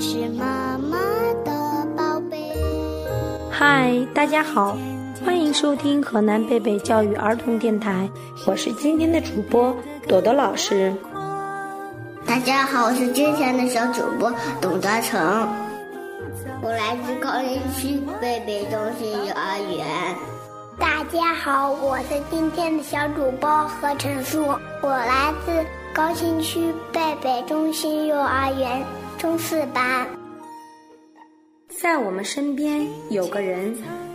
是妈妈的宝贝。嗨，大家好，欢迎收听河南贝贝教育儿童电台，我是今天的主播朵朵老师。大家好，我是今天的小主播董嘉诚，我来自高新区贝贝中心幼儿园。大家好，我是今天的小主播何晨舒，我来自高新区贝贝中心幼儿园中四班。在我们身边有个人，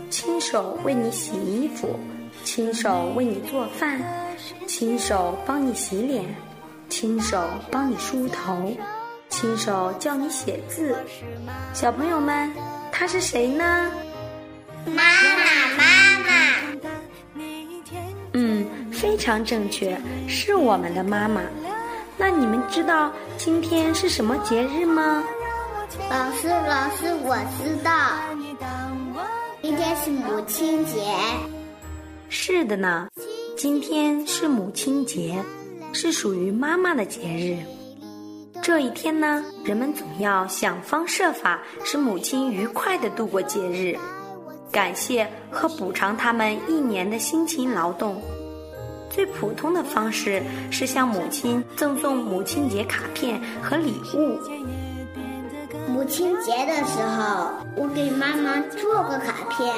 亲手为你洗衣服，亲手为你做饭，亲手帮你洗脸，亲手帮你梳头，亲手教你写字。小朋友们，他是谁呢？妈妈，妈妈。嗯，非常正确，是我们的妈妈。那你们知道今天是什么节日吗？老师，老师，我知道，今天是母亲节。是的呢，今天是母亲节，是属于妈妈的节日。这一天呢，人们总要想方设法使母亲愉快的度过节日，感谢和补偿他们一年的辛勤劳动。最普通的方式是向母亲赠送母亲节卡片和礼物。母亲节的时候，我给妈妈做个卡片。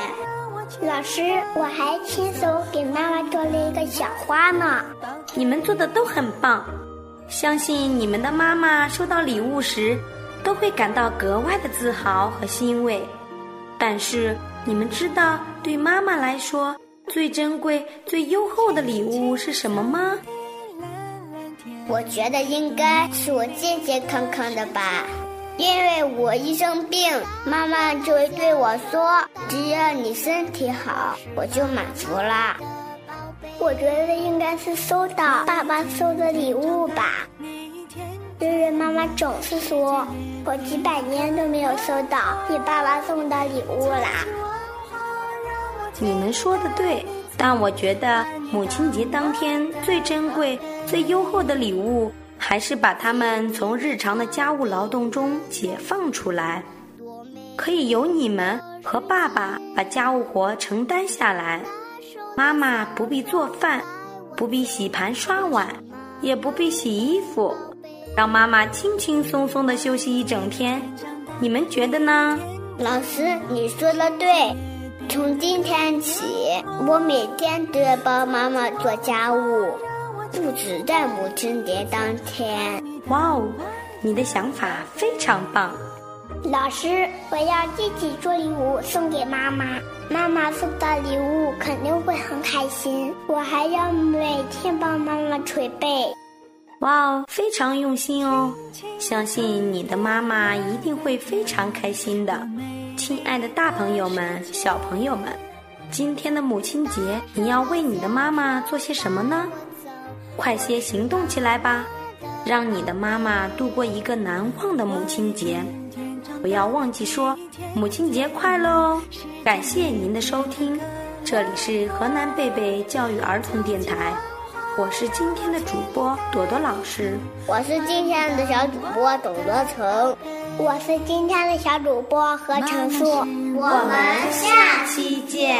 老师，我还亲手给妈妈做了一个小花呢。你们做的都很棒，相信你们的妈妈收到礼物时，都会感到格外的自豪和欣慰。但是，你们知道对妈妈来说最珍贵、最优厚的礼物是什么吗？我觉得应该是我健健康康的吧。因为我一生病，妈妈就会对我说：“只要你身体好，我就满足啦。”我觉得应该是收到爸爸送的礼物吧，因为妈妈总是说：“我几百年都没有收到你爸爸送的礼物啦。”你们说的对，但我觉得母亲节当天最珍贵、最优厚的礼物。还是把他们从日常的家务劳动中解放出来，可以由你们和爸爸把家务活承担下来。妈妈不必做饭，不必洗盘刷碗，也不必洗衣服，让妈妈轻轻松松的休息一整天。你们觉得呢？老师，你说的对。从今天起，我每天都要帮妈妈做家务。不止在母亲节当天。哇哦，你的想法非常棒。老师，我要自己做礼物送给妈妈，妈妈收到礼物肯定会很开心。我还要每天帮妈妈捶背。哇哦，非常用心哦！相信你的妈妈一定会非常开心的。亲爱的大朋友们、小朋友们，今天的母亲节，你要为你的妈妈做些什么呢？快些行动起来吧，让你的妈妈度过一个难忘的母亲节。不要忘记说母亲节快乐哦！感谢您的收听，这里是河南贝贝教育儿童电台，我是今天的主播朵朵老师，我是今天的小主播董德成，我是今天的小主播何成树，我们下期见。